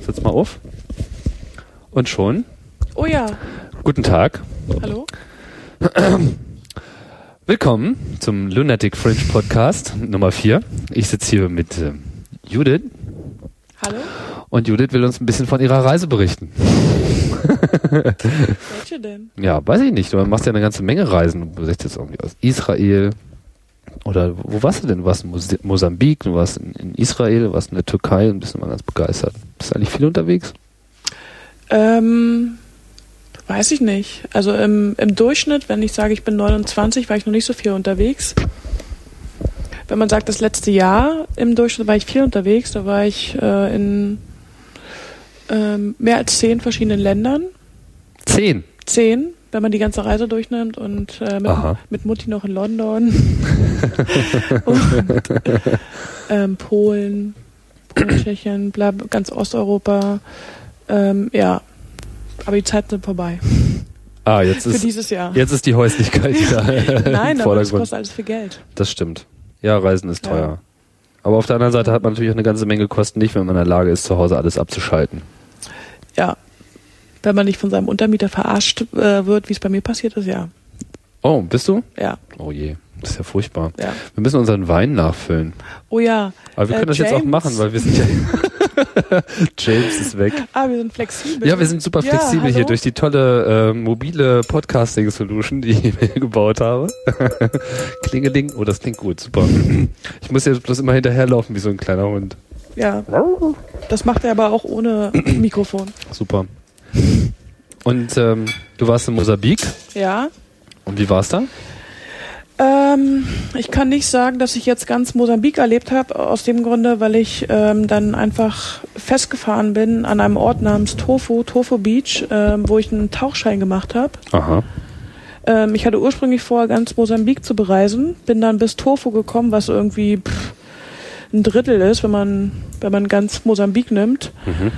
Setz mal auf. Und schon. Oh ja. Guten Tag. Hallo. Willkommen zum Lunatic Fringe Podcast Nummer 4. Ich sitze hier mit äh, Judith. Hallo. Und Judith will uns ein bisschen von ihrer Reise berichten. Welche denn? Ja, weiß ich nicht. Du machst ja eine ganze Menge Reisen. Du bist jetzt irgendwie aus Israel. Oder wo warst du denn? Du warst in Mos Mosambik, du warst in, in, Israel, du warst in der Türkei und bist immer ganz begeistert. Bist du eigentlich viel unterwegs? Ähm, weiß ich nicht. Also im, im Durchschnitt, wenn ich sage, ich bin 29, war ich noch nicht so viel unterwegs. Wenn man sagt, das letzte Jahr im Durchschnitt war ich viel unterwegs, da war ich äh, in ähm, mehr als zehn verschiedenen Ländern. Zehn? Zehn, wenn man die ganze Reise durchnimmt und äh, mit, mit, Mutti noch in London. und, ähm, Polen, Polen, Tschechien, bla, ganz Osteuropa. Ähm, ja, aber die Zeiten sind vorbei. Ah, jetzt Für ist, dieses Jahr. Jetzt ist die Häuslichkeit wieder Nein, aber das kostet alles viel Geld. Das stimmt. Ja, Reisen ist teuer. Ja. Aber auf der anderen Seite hat man natürlich auch eine ganze Menge Kosten nicht, wenn man in der Lage ist, zu Hause alles abzuschalten. Ja. Wenn man nicht von seinem Untermieter verarscht äh, wird, wie es bei mir passiert ist, ja. Oh, bist du? Ja. Oh je. Das ist ja furchtbar. Ja. Wir müssen unseren Wein nachfüllen. Oh ja. Aber wir können äh, das James. jetzt auch machen, weil wir sind ja. James ist weg. Ah, wir sind flexibel. Ja, wir sind super Ja, flexibel hallo? hier durch die tolle äh, mobile Podcasting-Solution, die ich mir gebaut habe. Klingeling. Oh, das klingt gut. Super. Ich muss jetzt bloß immer hinterherlaufen wie so ein kleiner Hund. Ja. Das macht er aber auch ohne Mikrofon. Super. Und ähm, du warst in Mosambik. Ja. Und wie war's da? Ähm, ich kann nicht sagen, dass ich jetzt ganz Mosambik erlebt habe, aus dem Grunde, weil ich ähm, dann einfach festgefahren bin an einem Ort namens Tofu, Tofu Beach, ähm, wo ich einen Tauchschein gemacht habe. Aha. Ähm, ich hatte ursprünglich vor, ganz Mosambik zu bereisen, bin dann bis Tofu gekommen, was irgendwie pff, ein Drittel ist, wenn man, wenn man ganz Mosambik nimmt. Mhm.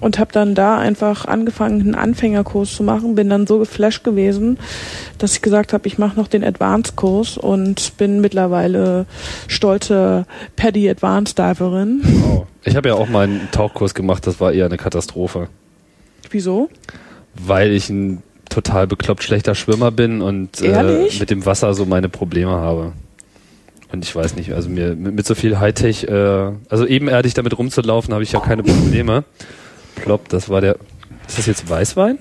Und habe dann da einfach angefangen, einen Anfängerkurs zu machen. Bin dann so geflasht gewesen, dass ich gesagt habe, ich mache noch den Advanced-Kurs und bin mittlerweile stolze Paddy Advanced Diverin. Oh. Ich habe ja auch mal einen Tauchkurs gemacht, das war eher eine Katastrophe. Wieso? Weil ich ein total bekloppt schlechter Schwimmer bin und äh, mit dem Wasser so meine Probleme habe. Und ich weiß nicht, also mir mit, mit so viel Hightech, äh, also ebenerdig damit rumzulaufen, habe ich ja keine Probleme. Plopp, das war der. Ist das jetzt Weißwein?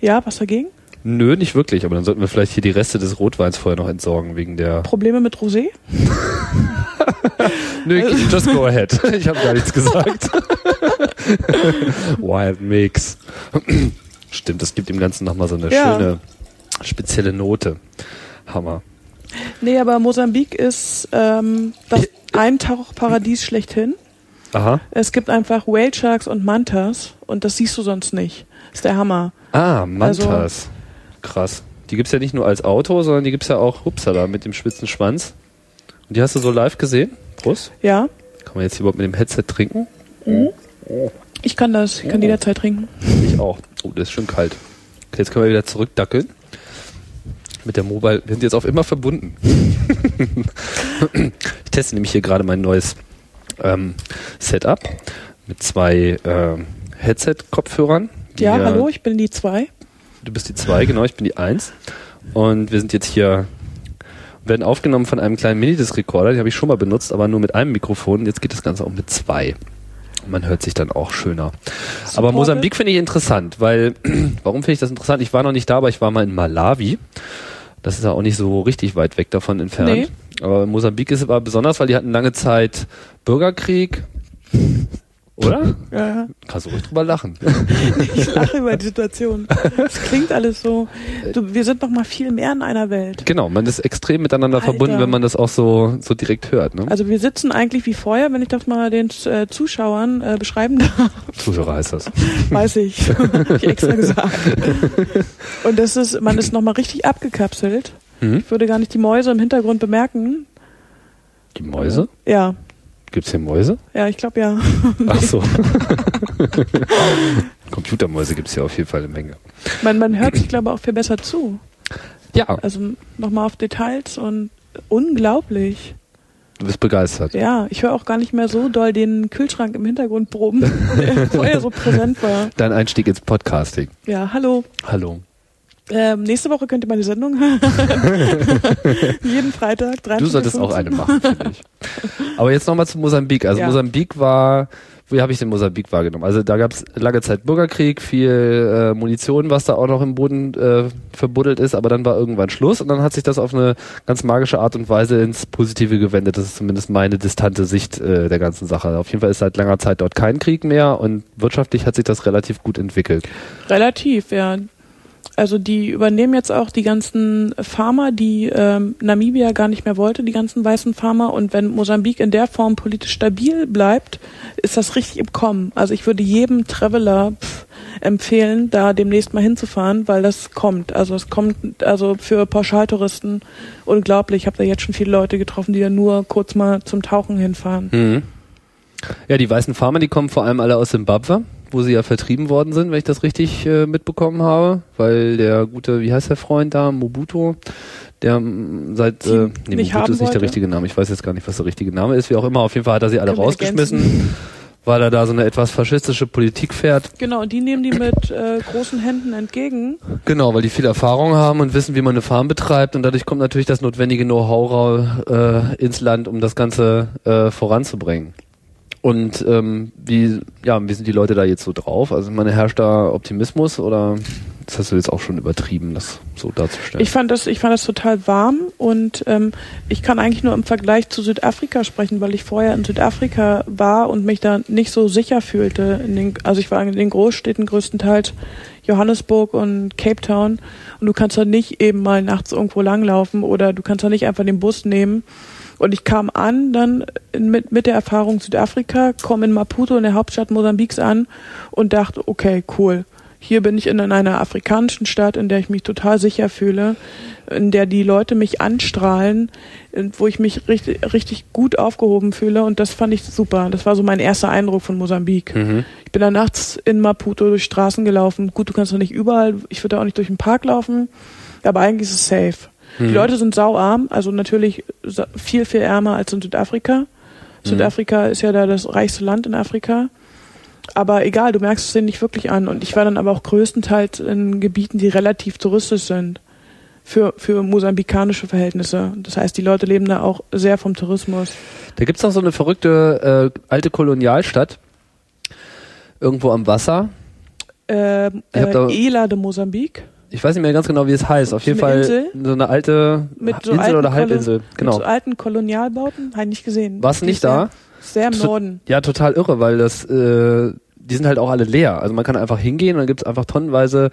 Ja, was dagegen? Nö, nicht wirklich, aber dann sollten wir vielleicht hier die Reste des Rotweins vorher noch entsorgen, wegen der. Probleme mit Rosé? Nö, just go ahead. Ich habe gar nichts gesagt. Wild Mix. Stimmt, das gibt dem Ganzen nochmal so eine Ja. schöne, spezielle Note. Hammer. Nee, aber Mosambik ist ähm, das Eintauchparadies schlechthin. Aha. Es gibt einfach Whale Sharks und Mantas und das siehst du sonst nicht. ist der Hammer. Ah, Mantas. Also- Krass. Die gibt's ja nicht nur als Auto, sondern die gibt's ja auch, hupsala, mit dem spitzen Schwanz. Und die hast du so live gesehen? Prost. Ja, Kann man jetzt hier überhaupt mit dem Headset trinken? ich kann das. Ich kann jederzeit trinken. Ich auch. Oh, das ist schön kalt. Okay, jetzt können wir wieder zurückdackeln. Mit der Mobile. Wir sind jetzt auf immer verbunden. ich teste nämlich hier gerade mein neues ähm, Setup mit zwei ähm, Headset-Kopfhörern. Ja, hallo, ich bin die zwei. Du bist die zwei, genau, ich bin die eins. Und wir sind jetzt hier, werden aufgenommen von einem kleinen Minidisc-Recorder, den habe ich schon mal benutzt, aber nur mit einem Mikrofon. Jetzt geht das Ganze auch mit zwei. Man hört sich dann auch schöner. Aber Supported? Mosambik finde ich interessant, weil, warum finde ich das interessant? Ich war noch nicht da, aber ich war mal in Malawi. Das ist ja auch nicht so richtig weit weg davon entfernt. Nee. Aber Mosambik ist aber besonders, weil die hatten lange Zeit Bürgerkrieg. Oder? Ja, Kannst du ruhig drüber lachen. ich lache über die Situation. Es klingt alles so. Du, wir sind noch mal viel mehr in einer Welt. Genau, man ist extrem miteinander Alter. verbunden, wenn man das auch so, so direkt hört. Ne? Also wir sitzen eigentlich wie vorher, wenn ich das mal den äh, Zuschauern äh, beschreiben darf, Zuhörer heißt das. weiß ich. Hab ich extra gesagt. Und das ist, man ist noch mal richtig abgekapselt. Mhm. Ich würde gar nicht die Mäuse im Hintergrund bemerken. Die Mäuse? Ja, Gibt's hier Mäuse? ja, ich glaube ja. Ach so. Computermäuse gibt's hier auf jeden Fall eine Menge. Man, man hört sich, glaube ich, auch viel besser zu. Ja, Also nochmal auf Details und unglaublich. Du bist begeistert. Ja, ich höre auch gar nicht mehr so doll den Kühlschrank im Hintergrund proben, der vorher so präsent war. Dein Einstieg ins Podcasting. Ja, hallo. Hallo. Ähm, nächste Woche könnt ihr meine Sendung hören. Jeden Freitag. 13 Du solltest auch eine machen, finde ich. Aber jetzt nochmal zu Mosambik. Also Ja. Mosambik war, wie habe ich den Mosambik wahrgenommen? Also da gab es lange Zeit Bürgerkrieg, viel äh, Munition, was da auch noch im Boden äh, verbuddelt ist, aber dann war irgendwann Schluss und dann hat sich das auf eine ganz magische Art und Weise ins Positive gewendet. Das ist zumindest meine distante Sicht äh, der ganzen Sache. Auf jeden Fall ist seit langer Zeit dort kein Krieg mehr und wirtschaftlich hat sich das relativ gut entwickelt. Relativ, ja. Also die übernehmen jetzt auch die ganzen Farmer, die ähm, Namibia gar nicht mehr wollte, die ganzen weißen Farmer. Und wenn Mosambik in der Form politisch stabil bleibt, ist das richtig im Kommen. Also ich würde jedem Traveler pff, empfehlen, da demnächst mal hinzufahren, weil das kommt. Also es kommt also für Pauschaltouristen unglaublich. Ich habe da jetzt schon viele Leute getroffen, die da nur kurz mal zum Tauchen hinfahren. Mhm. Ja, die weißen Farmer, die kommen vor allem alle aus Simbabwe, wo sie ja vertrieben worden sind, wenn ich das richtig äh, mitbekommen habe, weil der gute, wie heißt der Freund da, Mobutu, der mm, seit, äh, nee, nicht Mobutu haben ist nicht der wollte? richtige Name, ich weiß jetzt gar nicht, was der richtige Name ist, wie auch immer, auf jeden Fall hat er sie alle Können rausgeschmissen, weil er da so eine etwas faschistische Politik fährt. Genau, und die nehmen die mit äh, großen Händen entgegen. Genau, weil die viel Erfahrung haben und wissen, wie man eine Farm betreibt und dadurch kommt natürlich das notwendige Know-how äh, ins Land, um das Ganze äh, voranzubringen. Und ähm, wie, ja, wie sind die Leute da jetzt so drauf? Also meine herrscht da Optimismus oder das hast du jetzt auch schon übertrieben, das so darzustellen? Ich fand das, ich fand das total warm und ähm, ich kann eigentlich nur im Vergleich zu Südafrika sprechen, weil ich vorher in Südafrika war und mich da nicht so sicher fühlte. Den, also ich war in den Großstädten größtenteils Johannesburg und Cape Town und du kannst da nicht eben mal nachts irgendwo langlaufen oder du kannst da nicht einfach den Bus nehmen. Und ich kam an, dann mit, mit der Erfahrung Südafrika, komme in Maputo, in der Hauptstadt Mosambiks an und dachte, okay, cool. Hier bin ich in einer afrikanischen Stadt, in der ich mich total sicher fühle, in der die Leute mich anstrahlen, wo ich mich richtig, richtig gut aufgehoben fühle und das fand ich super. Das war so mein erster Eindruck von Mosambik. Mhm. Ich bin da nachts in Maputo durch Straßen gelaufen. Gut, du kannst doch nicht überall, ich würde auch nicht durch den Park laufen, aber eigentlich ist es safe. Die Leute sind sauarm, also natürlich viel, viel ärmer als in Südafrika. Südafrika ist ja da das reichste Land in Afrika. Aber egal, du merkst es denen nicht wirklich an. Und ich war dann aber auch größtenteils in Gebieten, die relativ touristisch sind. Für, für mosambikanische Verhältnisse. Das heißt, die Leute leben da auch sehr vom Tourismus. Da gibt's noch so eine verrückte äh, alte Kolonialstadt irgendwo am Wasser. Ähm, äh, Ela de Mosambik. Ich weiß nicht mehr ganz genau, wie es heißt. Auf jeden Fall Insel? so eine alte Mit so Insel oder Halbinsel. Mit Genau. so alten Kolonialbauten. Habe ich nicht gesehen. Warst nicht da? Sehr im Norden. Ja, total irre, weil das, äh, die sind halt auch alle leer. Also man kann einfach hingehen und dann gibt's einfach tonnenweise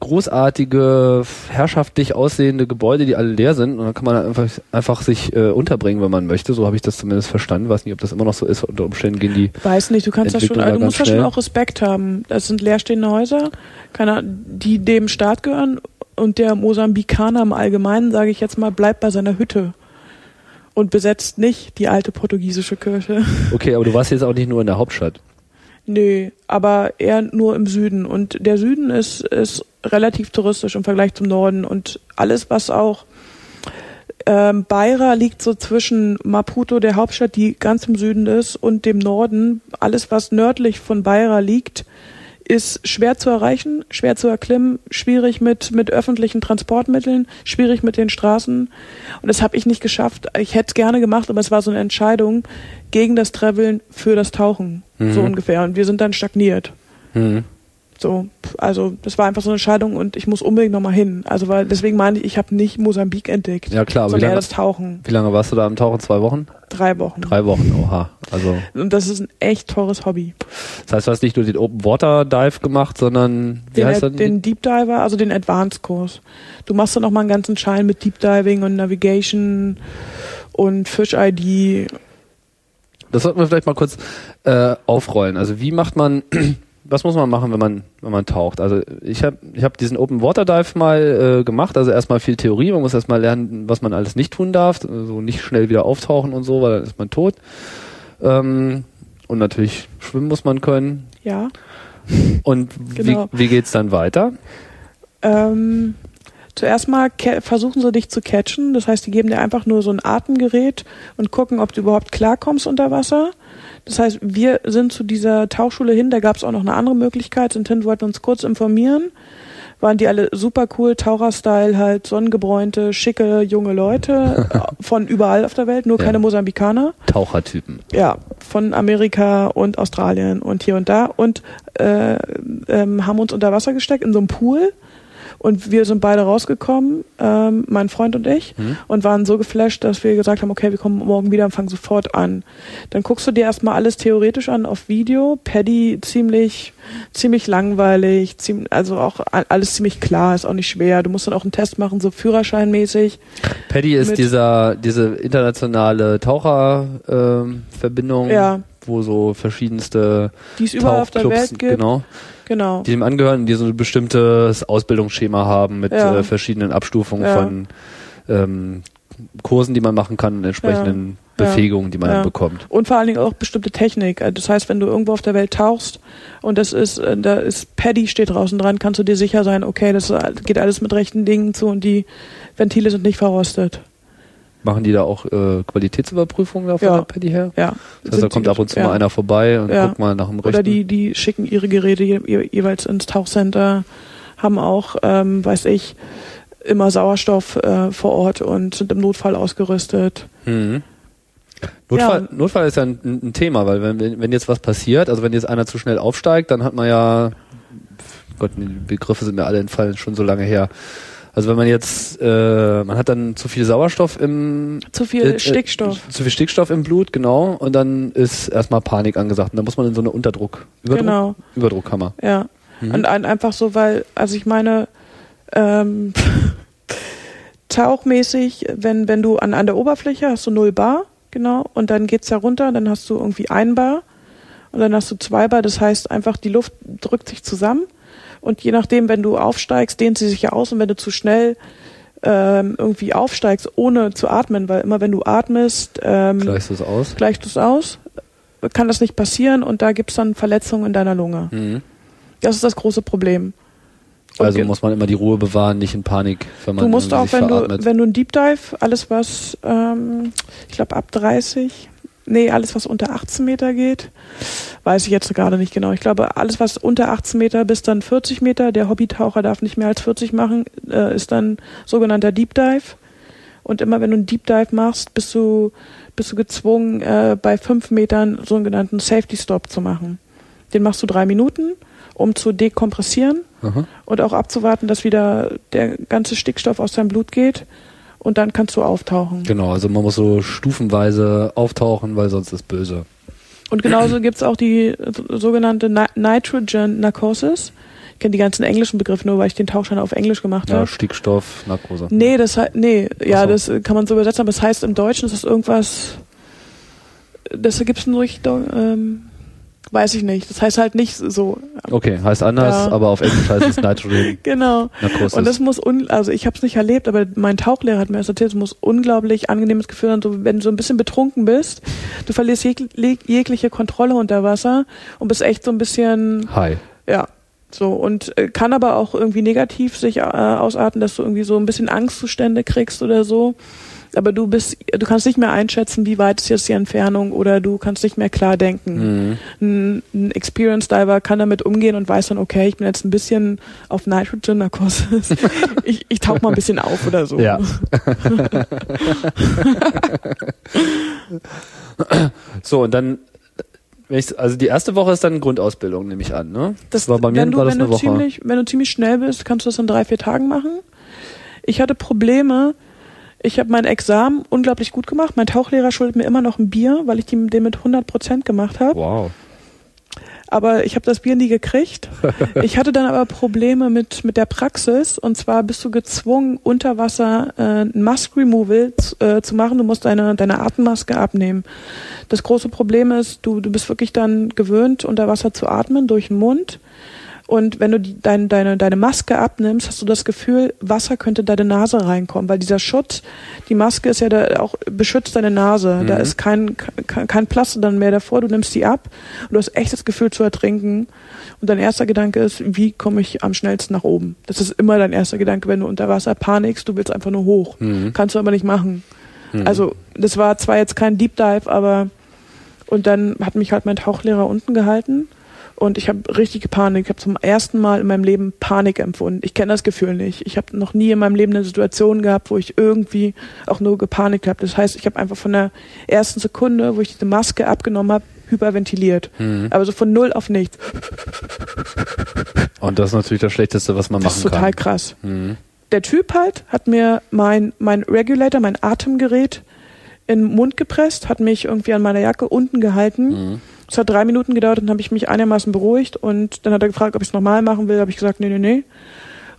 großartige, herrschaftlich aussehende Gebäude, die alle leer sind und dann kann man einfach, einfach sich äh, unterbringen, wenn man möchte. So habe ich das zumindest verstanden. Weiß nicht, ob das immer noch so ist. Unter Umständen gehen die. Weiß nicht, du kannst das schon, also du musst da ganz schon schnell. auch Respekt haben. Das sind leerstehende Häuser, keine, die dem Staat gehören und der Mosambikaner im Allgemeinen, sage ich jetzt mal, bleibt bei seiner Hütte und besetzt nicht die alte portugiesische Kirche. Okay, aber du warst jetzt auch nicht nur in der Hauptstadt. Nö, aber eher nur im Süden. Und der Süden ist, ist relativ touristisch im Vergleich zum Norden. Und alles, was auch ähm, Beira liegt so zwischen Maputo, der Hauptstadt, die ganz im Süden ist, und dem Norden. Alles, was nördlich von Beira liegt, ist schwer zu erreichen, schwer zu erklimmen, schwierig mit, mit öffentlichen Transportmitteln, schwierig mit den Straßen. Und das habe ich nicht geschafft. Ich hätte es gerne gemacht, aber es war so eine Entscheidung gegen das Traveln für das Tauchen. So Mhm. ungefähr. Und wir sind dann stagniert. Mhm. So, also das war einfach so eine Entscheidung und ich muss unbedingt nochmal hin. Also weil deswegen meine ich, ich habe nicht Mosambik entdeckt, Ja klar, aber wie sondern eher lange, das Tauchen. wie lange warst du da am Tauchen? Zwei Wochen? Drei Wochen. Drei Wochen, oha. Also Und das ist ein echt teures Hobby. das heißt, du hast nicht nur den Open Water Dive gemacht, sondern wie Den, heißt das? den Deep Diver, also den Advanced-Kurs. Du machst dann nochmal einen ganzen Schein mit Deep Diving und Navigation und Fish ID. Das sollten wir vielleicht mal kurz äh, aufrollen. Also wie macht man, was muss man machen, wenn man, wenn man taucht? Also ich habe ich hab diesen Open Water Dive mal äh, gemacht, also erstmal viel Theorie, man muss erstmal lernen, was man alles nicht tun darf, also nicht schnell wieder auftauchen und so, weil dann ist man tot. Ähm, und natürlich schwimmen muss man können. Ja. Und Genau. wie, wie geht's dann weiter? Ähm, Zuerst mal versuchen sie dich zu catchen. Das heißt, die geben dir einfach nur so ein Atemgerät und gucken, ob du überhaupt klarkommst unter Wasser. Das heißt, wir sind zu dieser Tauchschule hin. Da gab es auch noch eine andere Möglichkeit. Sind hin, wollten uns kurz informieren. Waren die alle super cool, Taucher-Style, halt sonnengebräunte, schicke, junge Leute von überall auf der Welt, nur Ja. keine Mosambikaner Tauchertypen. ja, von Amerika und Australien und hier und da und äh, ähm, haben uns unter Wasser gesteckt in so einem Pool und wir sind beide rausgekommen, ähm, mein Freund und ich, und waren so geflasht, dass wir gesagt haben, okay, wir kommen morgen wieder und fangen sofort an. Dann guckst du dir erstmal alles theoretisch an auf Video. Paddy ziemlich, ziemlich langweilig, ziemlich, also auch alles ziemlich klar, ist auch nicht schwer. Du musst dann auch einen Test machen, so Führerscheinmäßig. Paddy ist dieser, diese internationale Taucherverbindung, ähm, Verbindung, Ja. Wo so verschiedenste Die es überall auf der Tauchclubs, Welt gibt. genau, Genau. die dem angehören, die so ein bestimmtes Ausbildungsschema haben mit Ja. äh, verschiedenen Abstufungen Ja. von ähm, Kursen, die man machen kann, und entsprechenden Ja. Befähigungen, die man dann bekommt. Und vor allen Dingen auch bestimmte Technik. Also Das heißt, wenn du irgendwo auf der Welt tauchst und das ist, äh, da ist Paddy steht draußen dran, kannst du dir sicher sein, okay, das geht alles mit rechten Dingen zu und die Ventile sind nicht verrostet. Machen die da auch äh, Qualitätsüberprüfungen da von Ja. der Paddy her? Ja. Das heißt, da kommt ab und zu ja. mal einer vorbei und Ja. guckt mal nach dem rechten. Oder die, die schicken ihre Geräte je, je, jeweils ins Tauchcenter, haben auch, ähm, weiß ich, immer Sauerstoff äh, vor Ort und sind im Notfall ausgerüstet. Mhm. Notfall, Ja. Notfall ist ja ein, ein Thema, weil wenn, wenn wenn jetzt was passiert, also wenn jetzt einer zu schnell aufsteigt, dann hat man ja, Gott, die Begriffe sind mir alle entfallen, schon so lange her. Also wenn man jetzt, äh, man hat dann zu viel Sauerstoff im, Zu viel Äh, äh, Stickstoff. zu viel Stickstoff im Blut, genau, und dann ist erstmal Panik angesagt. Und dann muss man in so eine Unterdruck, Überdruck, Genau. Überdruckkammer. Ja. Mhm. Und ein, einfach so, weil, also ich meine, ähm, tauchmäßig, wenn, wenn du an, an der Oberfläche hast du 0 Bar, genau, und dann geht's da runter, dann hast du irgendwie ein Bar und dann hast du zwei Bar, das heißt einfach, die Luft drückt sich zusammen und je nachdem, wenn du aufsteigst, dehnt sie sich ja aus und wenn du zu schnell ähm, irgendwie aufsteigst, ohne zu atmen, weil immer wenn du atmest, ähm, Gleichst du es aus? gleichst du es aus, kann das nicht passieren und da gibt's dann Verletzungen in deiner Lunge. Mhm. Das ist das große Problem. Und Also muss man immer die Ruhe bewahren, nicht in Panik, wenn man du musst auch, wenn du, wenn du ein Deep Dive, alles was, ähm, ich glaube ab 30, nee, alles was unter 18 Meter geht, weiß ich jetzt gerade nicht genau. Ich glaube, alles was unter 18 Meter bis dann 40 Meter, der Hobbytaucher darf nicht mehr als 40 machen, äh, ist dann sogenannter Deep Dive. Und immer wenn du einen Deep Dive machst, bist du, bist du gezwungen, äh, bei 5 Metern sogenannten Safety Stop zu machen. Den machst du drei Minuten, um zu dekompressieren Aha. und auch abzuwarten, dass wieder der ganze Stickstoff aus deinem Blut geht und dann kannst du auftauchen. Genau, also man muss so stufenweise auftauchen, weil sonst ist böse. Und genauso gibt's auch die sogenannte Ni Nitrogen Narcosis. Ich kenne die ganzen englischen Begriffe nur, weil ich den Tauchschein auf Englisch gemacht Ja, habe. Stickstoff, Narkose. Nee, das heißt, nee, ja, so. das kann man so übersetzen, aber es heißt im Deutschen, ist das irgendwas, das gibt's nur durch, ähm, weiß ich nicht. Das heißt halt nicht so. Okay, heißt anders, Ja. aber auf Englisch heißt es Nitrogen Genau. Narkosis. Und das muss, un also ich habe es nicht erlebt, aber mein Tauchlehrer hat mir das erzählt, es muss unglaublich angenehmes Gefühl sein, so, wenn du so ein bisschen betrunken bist, du verlierst jeg jegliche Kontrolle unter Wasser und bist echt so ein bisschen, Hi. ja, so und äh, kann aber auch irgendwie negativ sich äh, ausarten, dass du irgendwie so ein bisschen Angstzustände kriegst oder so. Aber du bist, du kannst nicht mehr einschätzen, wie weit ist jetzt die Entfernung oder du kannst nicht mehr klar denken. Mhm. Ein, ein Experience Diver kann damit umgehen und weiß dann, okay, ich bin jetzt ein bisschen auf Nitrogen Narcosis. ich, ich tauche mal ein bisschen auf oder so. Ja. So, und dann, also die erste Woche ist dann Grundausbildung, nehme ich an, ne? Das war bei mir wenn du, war das wenn eine du Woche. Ziemlich, wenn du ziemlich schnell bist, kannst du das in drei, vier Tagen machen. Ich hatte Probleme. Ich habe mein Examen unglaublich gut gemacht. Mein Tauchlehrer schuldet mir immer noch ein Bier, weil ich die, den mit 100 Prozent gemacht habe. Wow. aber ich habe das Bier nie gekriegt. Ich hatte dann aber Probleme mit mit der Praxis und zwar bist du gezwungen unter Wasser äh, ein Mask Removal zu, äh, zu machen. Du musst deine deine Atemmaske abnehmen. Das große Problem ist, du du bist wirklich dann gewöhnt unter Wasser zu atmen durch den Mund Und wenn du die, dein, deine, deine Maske abnimmst, hast du das Gefühl, Wasser könnte in deine Nase reinkommen, weil dieser Schutz, die Maske ist ja da auch beschützt deine Nase. Da ist kein, kein, kein Plaster dann mehr davor. Du nimmst die ab und du hast echt das Gefühl zu ertrinken. Und dein erster Gedanke ist, wie komme ich am schnellsten nach oben? Das ist immer dein erster Gedanke, wenn du unter Wasser panikst, du willst einfach nur hoch. Kannst du aber nicht machen. Also, das war zwar jetzt kein Deep Dive, aber und dann hat mich halt mein Tauchlehrer unten gehalten und ich habe richtig Panik. Ich habe zum ersten Mal in meinem Leben Panik empfunden. Ich kenne das Gefühl nicht. Ich habe noch nie in meinem Leben eine Situation gehabt, wo ich irgendwie auch nur gepanikt habe. Das heißt, ich habe einfach von der ersten Sekunde, wo ich diese Maske abgenommen habe, hyperventiliert. Mhm. Aber so von null auf nichts. Und das ist natürlich das Schlechteste, was man Das ist machen total kann. krass. Mhm. Der Typ halt hat mir mein, mein Regulator, mein Atemgerät in den Mund gepresst, hat mich irgendwie an meiner Jacke unten gehalten. Mhm. Es hat drei Minuten gedauert und dann habe ich mich einigermaßen beruhigt und dann hat er gefragt, ob ich es nochmal machen will. habe ich gesagt, nee, nee, nee.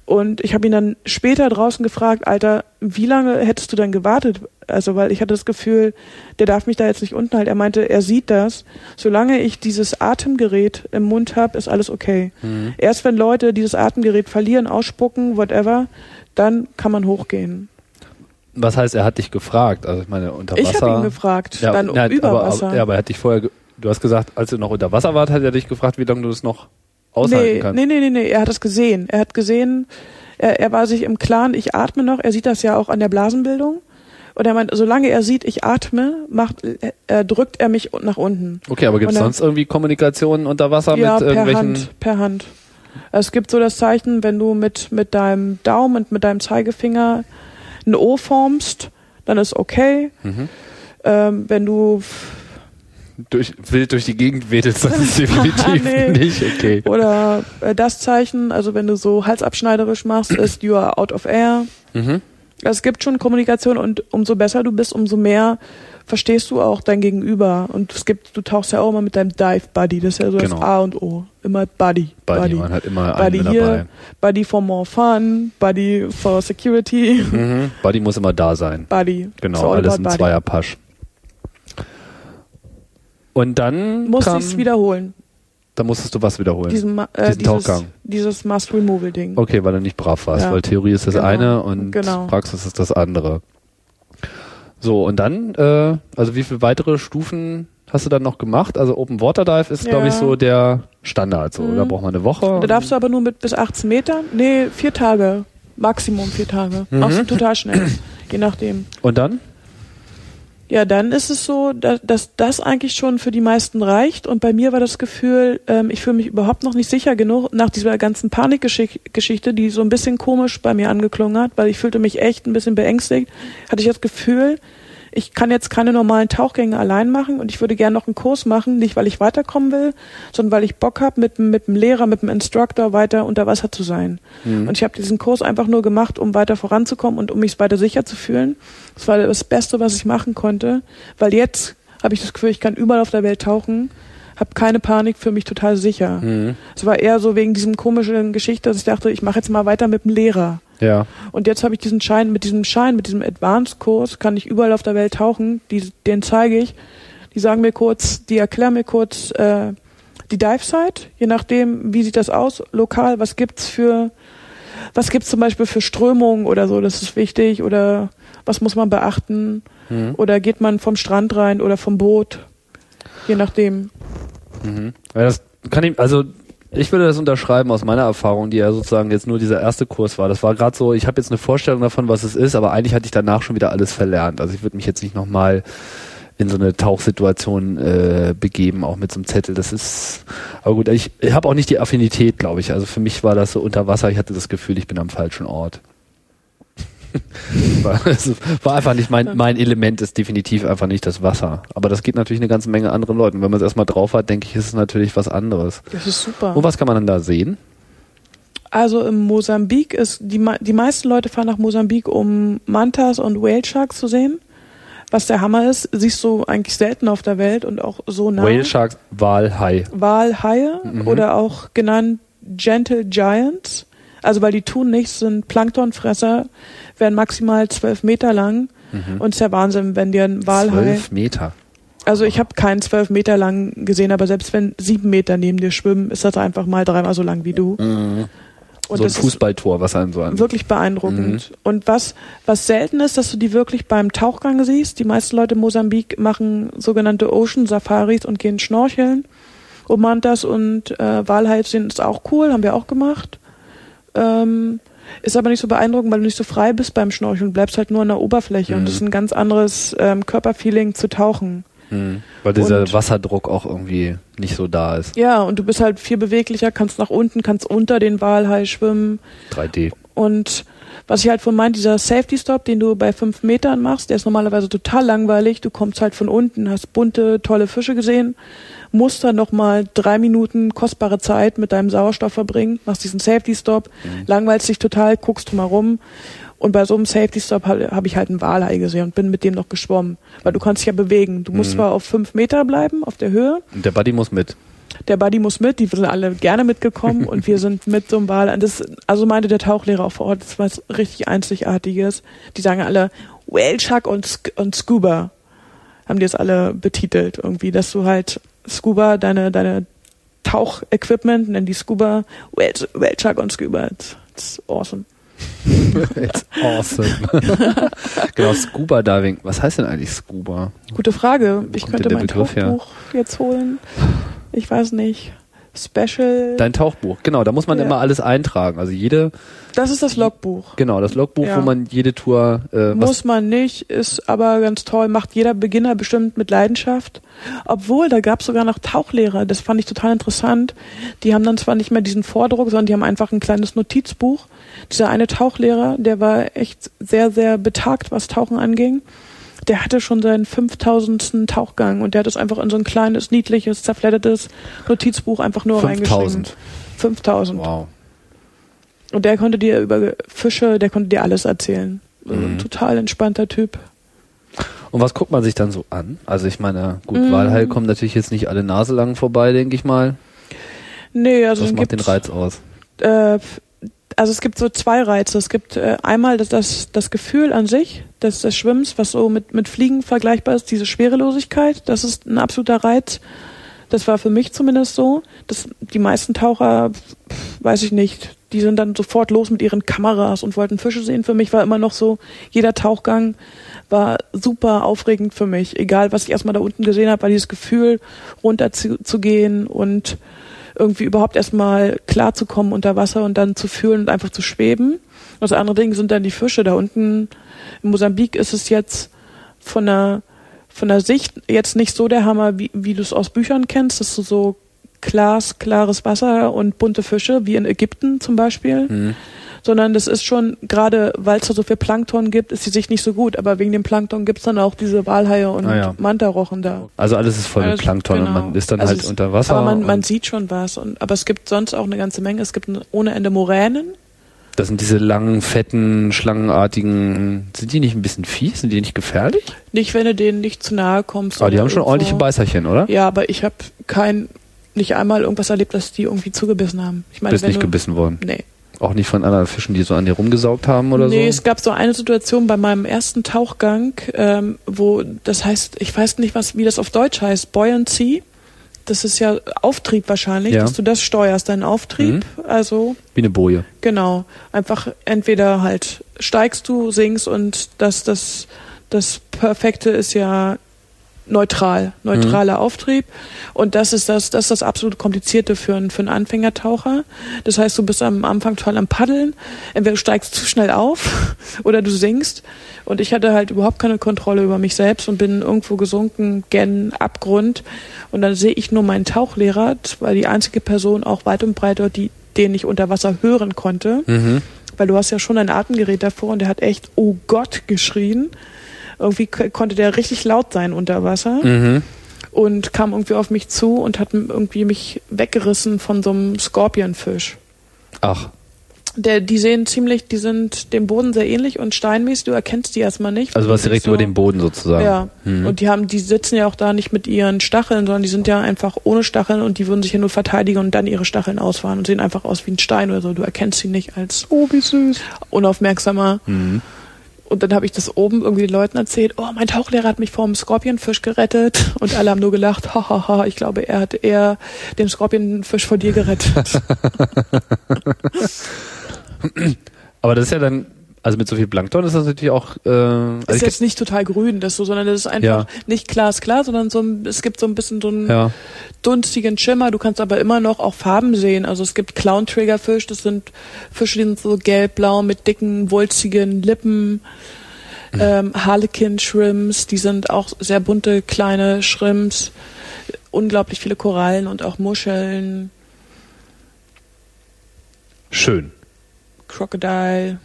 Und ich habe ihn dann später draußen gefragt, Alter, wie lange hättest du denn gewartet? Also, weil ich hatte das Gefühl, der darf mich da jetzt nicht unten halten. Er meinte, er sieht das. Solange ich dieses Atemgerät im Mund habe, ist alles okay. Mhm. Erst wenn Leute dieses Atemgerät verlieren, ausspucken, whatever, dann kann man hochgehen. Was heißt, er hat dich gefragt? Also ich meine, unter Ich Wasser. habe ihn gefragt, Ja, dann nein, über aber, Wasser. Aber, ja, aber er hat dich vorher, du hast gesagt, als du noch unter Wasser warst, hat er dich gefragt, wie lange du das noch aushalten nee, kannst. nee, nee, nee, nee, er hat es gesehen. Er hat gesehen, er, er war sich im Klaren, ich atme noch. Er sieht das ja auch an der Blasenbildung. Und er meint, solange er sieht, ich atme, macht, äh, drückt er mich nach unten. Okay, aber gibt es sonst irgendwie Kommunikation unter Wasser ja, mit per irgendwelchen... Hand, per Hand. Es gibt so das Zeichen, wenn du mit, mit deinem Daumen und mit deinem Zeigefinger ein O formst, dann ist okay. Mhm. Ähm, wenn du durch, wild durch die Gegend wedelst, das ist definitiv nicht okay. oder äh, das Zeichen, also wenn du so halsabschneiderisch machst, ist you are out of air. Mhm. Es gibt schon Kommunikation und umso besser du bist, umso mehr verstehst du auch dein Gegenüber. Und es gibt, du tauchst ja auch immer mit deinem Dive Buddy, das ist ja so Genau. das A und O. Immer Buddy. Buddy, man hat immer Buddy einen hier, dabei. Buddy for more fun, Buddy for security, Mhm. Buddy muss immer da sein. Buddy. Genau, all alles ein Buddy. Zweierpasch. Und dann Muss ich es wiederholen. da musstest du was wiederholen. Diesen, äh, Diesen dieses, Tauchgang. dieses Must-Removal-Ding. Okay, weil du nicht brav warst, Ja. weil Theorie ist das Genau. eine und Genau. Praxis ist das andere. So, und dann, äh, also wie viele weitere Stufen hast du dann noch gemacht? Also Open Water Dive ist, Ja. glaube ich, so der Standard. So, Mhm. da braucht man eine Woche. Da darfst du aber nur mit bis 18 Metern, nee, vier Tage. Maximum vier Tage. Mhm. Machst du total schnell. Je nachdem. und dann? Ja, dann ist es so, dass, das eigentlich schon für die meisten reicht. Und bei mir war das Gefühl, ähm, ich fühle mich überhaupt noch nicht sicher genug nach dieser ganzen Panikgeschichte, die so ein bisschen komisch bei mir angeklungen hat, weil ich fühlte mich echt ein bisschen beängstigt. Hatte ich das Gefühl, ich kann jetzt keine normalen Tauchgänge allein machen und ich würde gerne noch einen Kurs machen, nicht weil ich weiterkommen will, sondern weil ich Bock habe, mit, mit dem Lehrer, mit dem Instructor weiter unter Wasser zu sein. Mhm. Und ich habe diesen Kurs einfach nur gemacht, um weiter voranzukommen und um mich weiter sicher zu fühlen. Das war das Beste, was ich machen konnte, weil jetzt habe ich das Gefühl, ich kann überall auf der Welt tauchen, habe keine Panik, für mich total sicher. Mhm. Es war eher so wegen diesem komischen Geschichte, dass ich dachte, ich mache jetzt mal weiter mit dem Lehrer. Ja. Und jetzt habe ich diesen Schein, mit diesem Schein, mit diesem Advanced-Kurs, kann ich überall auf der Welt tauchen. Die, den zeige ich. Die sagen mir kurz, die erklären mir kurz äh, die Dive-Site, je nachdem, wie sieht das aus, lokal, was gibt's für, was gibt's zum Beispiel für Strömungen oder so, das ist wichtig, oder was muss man beachten, Mhm. oder geht man vom Strand rein oder vom Boot, je nachdem. Mhm. Ja, das kann ich, also ich würde das unterschreiben aus meiner Erfahrung, die ja sozusagen jetzt nur dieser erste Kurs war. Das war gerade so, ich habe jetzt eine Vorstellung davon, was es ist, aber eigentlich hatte ich danach schon wieder alles verlernt. Also ich würde mich jetzt nicht nochmal in so eine Tauchsituation äh, begeben, auch mit so einem Zettel. Das ist, aber gut, ich, ich habe auch nicht die Affinität, glaube ich. Also für mich war das so unter Wasser, ich hatte das Gefühl, ich bin am falschen Ort. war, es war einfach nicht mein, mein Element, ist definitiv einfach nicht das Wasser. Aber das geht natürlich eine ganze Menge anderen Leuten. Wenn man es erstmal drauf hat, denke ich, ist es natürlich was anderes. Das ist super. Und was kann man dann da sehen? Also im Mosambik ist, die, die meisten Leute fahren nach Mosambik, um Mantas und Whale Sharks zu sehen. Was der Hammer ist, siehst du eigentlich selten auf der Welt und auch so nah. Whale Sharks, Walhai. Walhaie Mhm. oder auch genannt Gentle Giants. Also weil die tun nichts, sind Planktonfresser, werden maximal zwölf Meter lang. Mhm. Und es ist ja Wahnsinn, wenn dir ein Walhai, Zwölf Meter. Also ich habe keinen zwölf Meter lang gesehen, aber selbst wenn sieben Meter neben dir schwimmen, ist das einfach mal dreimal so lang wie du. Mhm. Und so ein Fußballtor, was einem so an. wirklich beeindruckend. Und was, was selten ist, dass du die wirklich beim Tauchgang siehst. Die meisten Leute in Mosambik machen sogenannte Ocean Safaris und gehen schnorcheln. Omantas und äh, Walhai sind ist auch cool, haben wir auch gemacht. Ähm, ist aber nicht so beeindruckend, weil du nicht so frei bist beim Schnorcheln. Du bleibst halt nur an der Oberfläche und das ist ein ganz anderes ähm, Körperfeeling zu tauchen. Mhm. Weil dieser Und- Wasserdruck auch irgendwie nicht so da ist. Ja, und du bist halt viel beweglicher, kannst nach unten, kannst unter den Walhai schwimmen. 3D. Und was ich halt von meinte, dieser Safety Stop, den du bei fünf Metern machst, der ist normalerweise total langweilig. Du kommst halt von unten, hast bunte, tolle Fische gesehen, musst dann nochmal drei Minuten kostbare Zeit mit deinem Sauerstoff verbringen, machst diesen Safety Stop, langweilst dich total, guckst mal rum. Und bei so einem Safety Stop habe hab ich halt einen Walhai gesehen und bin mit dem noch geschwommen. Weil du kannst dich ja bewegen. Du musst zwar auf fünf Meter bleiben, auf der Höhe, Und der Buddy muss mit. Der Buddy muss mit, die sind alle gerne mitgekommen und wir sind mit so einem Wal. Das, also meinte der Tauchlehrer auch vor Ort, das war was richtig Einzigartiges. Die sagen alle Whale Shark und, Sk- und Scuba. Haben die es alle betitelt irgendwie, dass du halt Scuba, deine, deine Tauchequipment, nennen die Scuba, Whale, Whale Shark und Scuba. It's, it's awesome. It's awesome. genau, Scuba Diving. Was heißt denn eigentlich Scuba? Gute Frage. Ich könnte mein Begriff? Tauchbuch jetzt holen. Ich weiß nicht. Special. Dein Tauchbuch. Genau, da muss man Ja. immer alles eintragen. Also jede, das ist das Logbuch. genau, das Logbuch, Ja. wo man jede Tour, äh, Muss man nicht, ist aber ganz toll, macht jeder Beginner bestimmt mit Leidenschaft. Obwohl, da gab es sogar noch Tauchlehrer, das fand ich total interessant. Die haben dann zwar nicht mehr diesen Vordruck, sondern die haben einfach ein kleines Notizbuch. Dieser eine Tauchlehrer, der war echt sehr, sehr betagt, was Tauchen anging. Der hatte schon seinen 5000. Tauchgang und der hat es einfach in so ein kleines, niedliches, zerfleddertes Notizbuch einfach nur 5000. reingeschrieben. 5000. Wow. Und der konnte dir über Fische, der konnte dir alles erzählen. Also Ein Mhm. total entspannter Typ. Und was guckt man sich dann so an? Also ich meine, gut, Mm. Walhai kommen natürlich jetzt nicht alle Nase lang vorbei, denke ich mal. Nee, also es macht den Reiz aus? Äh, also es gibt so zwei Reize. Es gibt äh, einmal das, das, das Gefühl an sich des, des Schwimmens, was so mit, mit Fliegen vergleichbar ist, diese Schwerelosigkeit. Das ist ein absoluter Reiz. Das war für mich zumindest so. Das, die meisten Taucher, weiß ich nicht, die sind dann sofort los mit ihren Kameras und wollten Fische sehen. Für mich war immer noch so, jeder Tauchgang war super aufregend für mich. Egal, was ich erstmal da unten gesehen habe, war dieses Gefühl, runter zu, zu gehen und irgendwie überhaupt erstmal klarzukommen unter Wasser und dann zu fühlen und einfach zu schweben. Das andere Ding sind dann die Fische. Da unten in Mosambik ist es jetzt von der, von der Sicht jetzt nicht so der Hammer, wie, wie du es aus Büchern kennst, dass du so Glas, klares Wasser und bunte Fische, wie in Ägypten zum Beispiel. Hm. Sondern das ist schon, gerade weil es da so viel Plankton gibt, ist die Sicht nicht so gut. Aber wegen dem Plankton gibt's dann auch diese Walhaie und Ah ja. Mantarochen da. Also alles ist voll mit Alles- Plankton und genau. man ist dann Also halt es- unter Wasser. Aber man, man und sieht schon was. Und, aber es gibt sonst auch eine ganze Menge. Es gibt ohne Ende Moränen. das sind diese langen, fetten, schlangenartigen. Sind die nicht ein bisschen fies? Sind die nicht gefährlich? Nicht, wenn du denen nicht zu nahe kommst. Aber die oder haben schon ordentliche Beißerchen, oder? Ja, aber ich habe kein, nicht einmal irgendwas erlebt, dass die irgendwie zugebissen haben. Ich meine, Bist wenn nicht du, gebissen worden. Nee. Auch nicht von anderen Fischen, die so an dir rumgesaugt haben oder nee, so? es gab so eine Situation bei meinem ersten Tauchgang, ähm, wo das heißt, ich weiß nicht, was, wie das auf Deutsch heißt, Buoyancy. Das ist ja Auftrieb wahrscheinlich, Ja. dass du das steuerst, deinen Auftrieb. Also Wie eine Boje. Genau. Einfach entweder halt steigst du, singst und das, das, das Perfekte ist ja neutral, neutraler Auftrieb. Und das ist das, das ist das absolut Komplizierte für einen, für einen Anfängertaucher. Das heißt, du bist am Anfang total am Paddeln. Entweder du steigst zu schnell auf oder du sinkst. Und ich hatte halt überhaupt keine Kontrolle über mich selbst und bin irgendwo gesunken gen Abgrund. Und dann sehe ich nur meinen Tauchlehrer, weil die einzige Person auch weit und breit dort, die, den ich unter Wasser hören konnte Mhm. weil du hast ja schon ein Atemgerät davor und der hat echt Oh Gott geschrien. Irgendwie konnte der richtig laut sein unter Wasser Mhm. und kam irgendwie auf mich zu und hat irgendwie mich weggerissen von so einem Skorpionfisch. Ach, Der, die sehen ziemlich, die sind dem Boden sehr ähnlich und steinmäßig, du erkennst die erstmal nicht. also was direkt so- über dem Boden sozusagen. Ja, Mhm. und die haben, die sitzen ja auch da nicht mit ihren Stacheln, sondern die sind ja einfach ohne Stacheln und die würden sich ja nur verteidigen und dann ihre Stacheln ausfahren und sehen einfach aus wie ein Stein oder so. Du erkennst sie nicht als Oh, wie süß. unaufmerksamer. Mhm. Und dann habe ich das oben irgendwie den Leuten erzählt, oh, mein Tauchlehrer hat mich vor einem Skorpionfisch gerettet. Und alle haben nur gelacht, hahaha, ha, ha, ich glaube, er hat eher den Skorpionfisch vor dir gerettet. Aber das ist ja dann, also mit so viel Plankton ist das natürlich auch. Äh, also ist jetzt nicht total grün, das so, sondern das ist einfach Ja. nicht glasklar, sondern so ein, es gibt so ein bisschen so einen ja. dunstigen Schimmer. Du kannst aber immer noch auch Farben sehen. Also es gibt Clown Triggerfisch, das sind Fische, die sind so gelb-blau mit dicken, wulstigen Lippen. Ähm, Harlequin Shrimps, die sind auch sehr bunte kleine Shrimps. Unglaublich viele Korallen und auch Muscheln. Schön. Crocodile,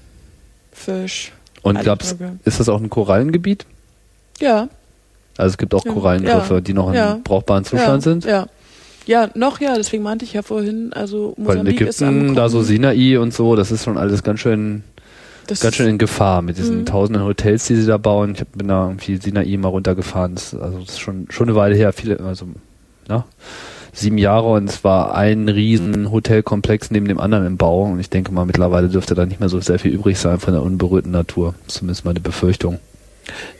Fisch. Und Vögel. ist das auch ein Korallengebiet? Ja, Also es gibt auch Ja. Korallenriffe, Ja. die noch in Ja. brauchbaren Zustand sind? Ja. Ja, noch ja, deswegen meinte ich ja vorhin, also Weil in Mosambik ist Ägypten, angekommen. da so Sinai und so, das ist schon alles ganz schön, das ganz schön in Gefahr mit diesen Mhm. tausenden Hotels, die sie da bauen. Ich bin da irgendwie Sinai mal runtergefahren. Das, also das ist schon, schon eine Weile her, viele, also na, sieben Jahre und es war ein riesen Hotelkomplex neben dem anderen im Bau und ich denke mal mittlerweile dürfte da nicht mehr so sehr viel übrig sein von der unberührten Natur. Zumindest meine Befürchtung.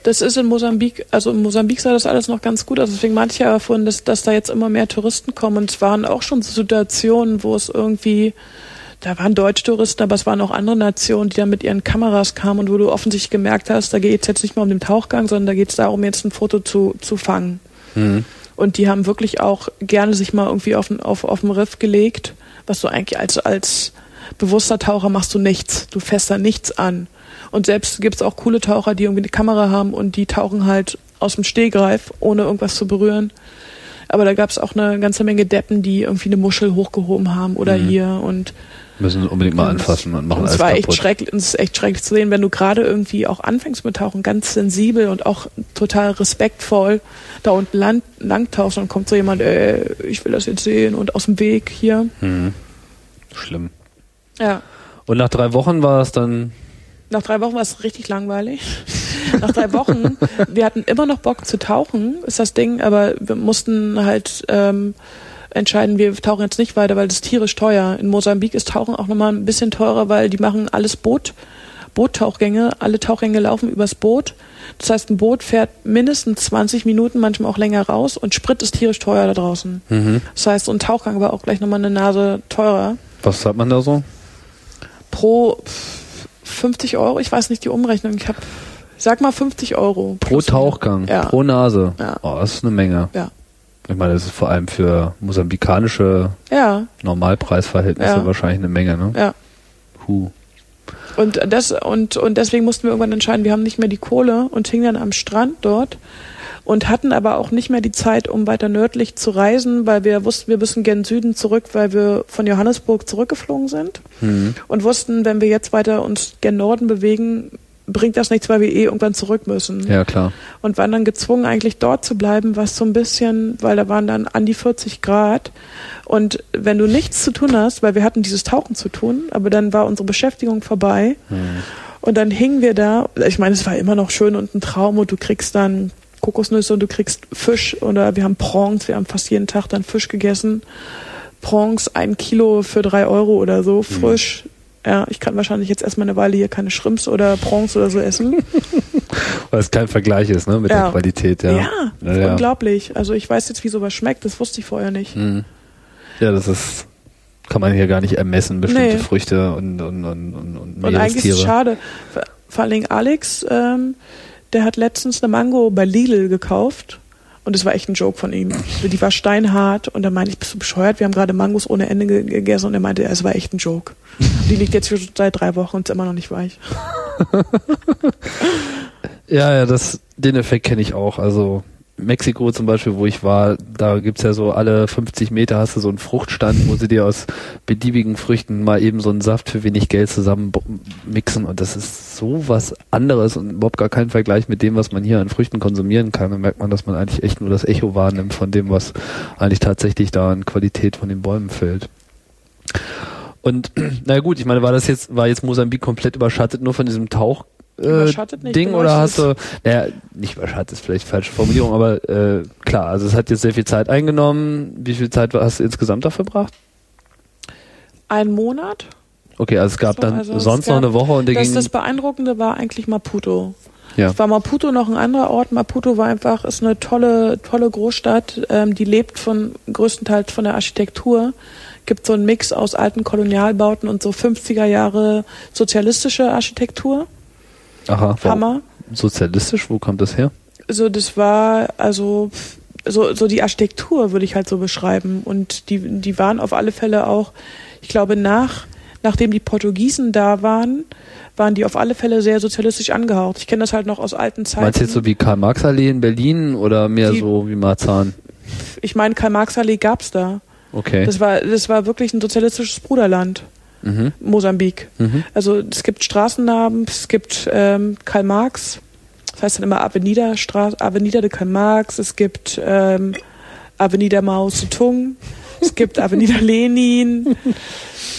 Das ist in Mosambik, also in Mosambik sah das alles noch ganz gut aus. Deswegen meinte ich ja vorhin, dass, dass da jetzt immer mehr Touristen kommen. Und es waren auch schon Situationen, wo es irgendwie, da waren Deutschtouristen, aber es waren auch andere Nationen, die da mit ihren Kameras kamen und wo du offensichtlich gemerkt hast, da geht es jetzt nicht mehr um den Tauchgang, sondern da geht es darum, jetzt ein Foto zu, zu fangen. Mhm. Und die haben wirklich auch gerne sich mal irgendwie auf, auf, auf dem Riff gelegt, was du eigentlich als, als bewusster Taucher machst du nichts. Du fässt da nichts an. Und selbst gibt es auch coole Taucher, die irgendwie eine Kamera haben und die tauchen halt aus dem Stehgreif, ohne irgendwas zu berühren. Aber da gab es auch eine ganze Menge Deppen, die irgendwie eine Muschel hochgehoben haben oder Mhm. hier und Müssen unbedingt mal anfassen und machen und es alles war echt kaputt. schrecklich, und es ist echt schrecklich zu sehen, wenn du gerade irgendwie auch anfängst mit Tauchen, ganz sensibel und auch total respektvoll da unten lang, lang tauchst und kommt so jemand, ey, ich will das jetzt sehen und aus dem Weg hier. Mhm. Schlimm. Ja. Und nach drei Wochen war es dann, Nach drei Wochen war es richtig langweilig. Nach drei Wochen, wir hatten immer noch Bock zu tauchen, ist das Ding, aber wir mussten halt ähm, entscheiden, wir tauchen jetzt nicht weiter, weil das ist tierisch teuer. In Mosambik ist Tauchen auch nochmal ein bisschen teurer, weil die machen alles Boot, Boottauchgänge, alle Tauchgänge laufen übers Boot. Das heißt, ein Boot fährt mindestens 20 Minuten, manchmal auch länger raus und Sprit ist tierisch teuer da draußen. mhm. Das heißt, so ein Tauchgang war auch gleich nochmal eine Nase teurer. was hat man da so? Pro pff, 50 Euro, ich weiß nicht die Umrechnung, ich habe, sag mal 50 Euro. Pro Tauchgang, Ja. pro Nase. Ja. Oh, das ist eine Menge. Ja. Ich meine, das ist vor allem für mosambikanische Ja, Normalpreisverhältnisse Ja. wahrscheinlich eine Menge, ne? ja. Huh. Und das und und deswegen mussten wir irgendwann entscheiden, wir haben nicht mehr die Kohle und hingen dann am Strand dort und hatten aber auch nicht mehr die Zeit, um weiter nördlich zu reisen, weil wir wussten, wir müssen gen Süden zurück, weil wir von Johannesburg zurückgeflogen sind Mhm. und wussten, wenn wir jetzt weiter uns gen Norden bewegen, bringt das nichts, weil wir eh irgendwann zurück müssen. Ja, klar. und waren dann gezwungen, eigentlich dort zu bleiben, was so ein bisschen, weil da waren dann an die 40 Grad. Und wenn du nichts zu tun hast, weil wir hatten dieses Tauchen zu tun, aber dann war unsere Beschäftigung vorbei Mhm. und dann hingen wir da. Ich meine, es war immer noch schön und ein Traum und du kriegst dann Kokosnüsse und du kriegst Fisch oder wir haben Prongs, wir haben fast jeden Tag dann Fisch gegessen. Prongs, ein Kilo für drei Euro oder so, frisch. Ja, ich kann wahrscheinlich jetzt erstmal eine Weile hier keine Shrimps oder Prongs oder so essen. Weil es kein Vergleich ist, ne, mit Ja. der Qualität, ja. Ja, Ja, ja. unglaublich. Also ich weiß jetzt, wie sowas schmeckt, das wusste ich vorher nicht. Mhm. Ja, das ist, kann man hier gar nicht ermessen, bestimmte Nee. Früchte und, und, und, und, und Und eigentlich ist es schade. Vor- Vor allen Dingen Alex, ähm, der hat letztens eine Mango bei Lidl gekauft. Und es war echt ein Joke von ihm. Die war steinhart und da meinte ich, bist du bescheuert? Wir haben gerade Mangos ohne Ende ge- gegessen und er meinte, es war echt ein Joke. Die liegt jetzt schon seit drei Wochen und ist immer noch nicht weich. Ja, ja, das, den Effekt kenne ich auch. Also Mexiko zum Beispiel, wo ich war, da gibt's ja so alle 50 Meter hast du so einen Fruchtstand, wo sie dir aus beliebigen Früchten mal eben so einen Saft für wenig Geld zusammen mixen und das ist so was anderes und überhaupt gar kein Vergleich mit dem, was man hier an Früchten konsumieren kann. Da merkt man, dass man eigentlich echt nur das Echo wahrnimmt von dem, was eigentlich tatsächlich da an Qualität von den Bäumen fällt. Und na gut, ich meine, war das jetzt, war jetzt Mosambik komplett überschattet nur von diesem Tauch äh, Ding oder hast du, naja, nicht überschattet ist vielleicht falsche Formulierung, aber äh, klar, also es hat jetzt sehr viel Zeit eingenommen. Wie viel Zeit hast du insgesamt dafür verbracht? Ein Monat Okay, also es gab So, dann also sonst noch gab- eine Woche und der Das, ging. das Beeindruckende war eigentlich Maputo. ja. Es war Maputo noch ein anderer Ort. Maputo war einfach, ist eine tolle, tolle Großstadt, ähm, die lebt von größtenteils von der Architektur. Gibt so einen Mix aus alten Kolonialbauten und so 50er Jahre sozialistische Architektur. Aha? Hammer. Sozialistisch, wo kommt das her? So, das war also so, so die Architektur würde ich halt so beschreiben. Und die, die waren auf alle Fälle auch, ich glaube, nach, nachdem die Portugiesen da waren, waren die auf alle Fälle sehr sozialistisch angehaucht. Ich kenne das halt noch aus alten Zeiten. Meinst du jetzt so wie Karl-Marx-Allee in Berlin oder mehr Die- so wie Marzahn? ich meine, Karl-Marx-Allee gab's da. Okay. Das war, das war wirklich ein sozialistisches Bruderland, mhm. Mosambik. Mhm. Also es gibt Straßennamen, es gibt ähm, Karl Marx, das heißt dann immer Avenida, Straße, Avenida de Karl Marx, es gibt ähm, Avenida Mao Zedong, es gibt Avenida Lenin,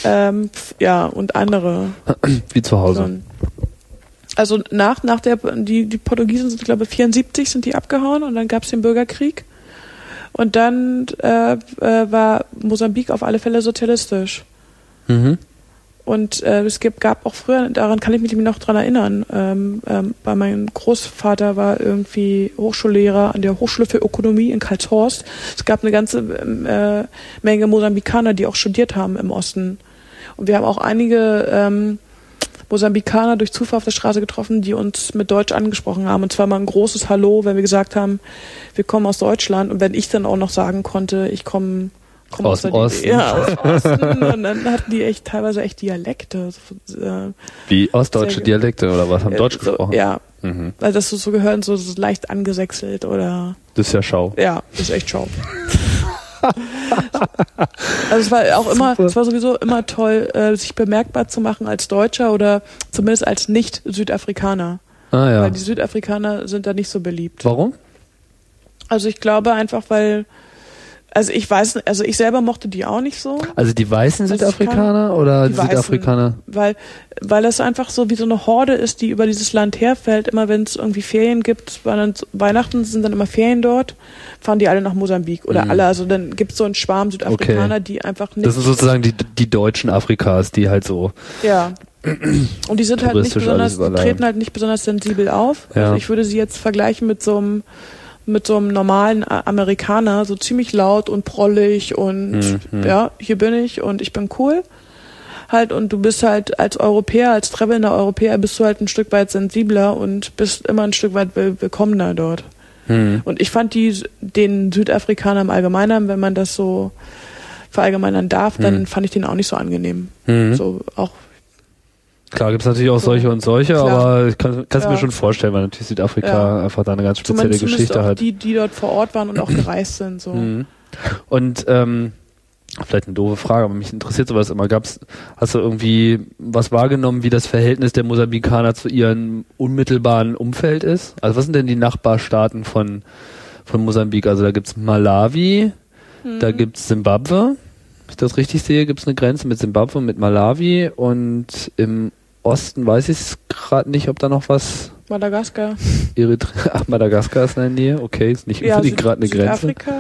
ähm, ja, und andere. Wie zu Hause. So. Also nach, nach der, die, die Portugiesen sind, glaube ich, 74 sind die abgehauen und dann gab es den Bürgerkrieg. Und dann äh, äh, war Mosambik auf alle Fälle sozialistisch. Mhm. Und äh, es gibt, gab auch früher, daran kann ich mich noch dran erinnern, ähm, ähm, bei meinem Großvater war irgendwie Hochschullehrer an der Hochschule für Ökonomie in Karlshorst. Es gab eine ganze ähm, äh, Menge Mosambikaner, die auch studiert haben im Osten. Und wir haben auch einige ähm, Mosambikaner durch Zufall auf der Straße getroffen, die uns mit Deutsch angesprochen haben. Und zwar mal ein großes Hallo, wenn wir gesagt haben, wir kommen aus Deutschland. Und wenn ich dann auch noch sagen konnte, ich komme komm Aus der dem Osten. Ja, aus Osten. Und dann hatten die echt teilweise echt Dialekte. So, äh, Wie ostdeutsche. Dialekte oder was? Haben äh, Deutsch so, gesprochen? Ja, Mhm. also das so, so gehören, so, so leicht angesächselt oder Das ist ja Schau. ja, ist echt schau. also es war auch immer, Super. es war sowieso immer toll, äh, sich bemerkbar zu machen als Deutscher oder zumindest als Nicht-Südafrikaner. Ah ja. Weil die Südafrikaner sind da nicht so beliebt. Warum? Also ich glaube einfach, weil, also ich weiß, also ich selber mochte die auch nicht so, Also die weißen Also Südafrikaner oder die Weißen. Südafrikaner? weil, weil das einfach so wie so eine Horde ist, die über dieses Land herfällt. Immer wenn es irgendwie Ferien gibt, Weihnachten sind dann immer Ferien dort, fahren die alle nach Mosambik oder Mhm. alle. Also dann gibt es so einen Schwarm Südafrikaner, die einfach nicht. Das sind sozusagen die, die deutschen Afrikas, die halt so. Ja. Und die sind halt nicht besonders, die treten halt nicht besonders sensibel auf. Ja. Also ich würde sie jetzt vergleichen mit so einem mit so einem normalen A- Amerikaner, so ziemlich laut und prollig und Mhm, mhm. ja, hier bin ich und ich bin cool. Halt und du bist halt als Europäer, als travelnder Europäer bist du halt ein Stück weit sensibler und bist immer ein Stück weit will willkommener dort. Hm. Und ich fand die den Südafrikaner im Allgemeinen, wenn man das so verallgemeinern darf, dann Mhm. fand ich den auch nicht so angenehm. Mhm. So auch Klar gibt es natürlich auch So. solche und solche, Klar. aber ich kann es Ja. mir schon vorstellen, weil natürlich Südafrika Ja. einfach da eine ganz spezielle Zumindest, Geschichte auch hat. die, die dort vor Ort waren und auch gereist sind. So. Mhm. Und ähm, vielleicht eine doofe Frage, aber mich interessiert sowas immer. Gab's, hast du irgendwie was wahrgenommen, wie das Verhältnis der Mosambikaner zu ihrem unmittelbaren Umfeld ist? Also was sind denn die Nachbarstaaten von, von Mosambik? Also da gibt's Malawi, Mhm. da gibt's Simbabwe. Wenn ich das richtig sehe, gibt's eine Grenze mit Simbabwe und mit Malawi und im Osten weiß ich es gerade nicht, ob da noch was Madagaskar. Eritrea, ach, Madagaskar ist in der Nähe, okay, ist nicht Ja, unbedingt gerade eine Grenze. Südafrika.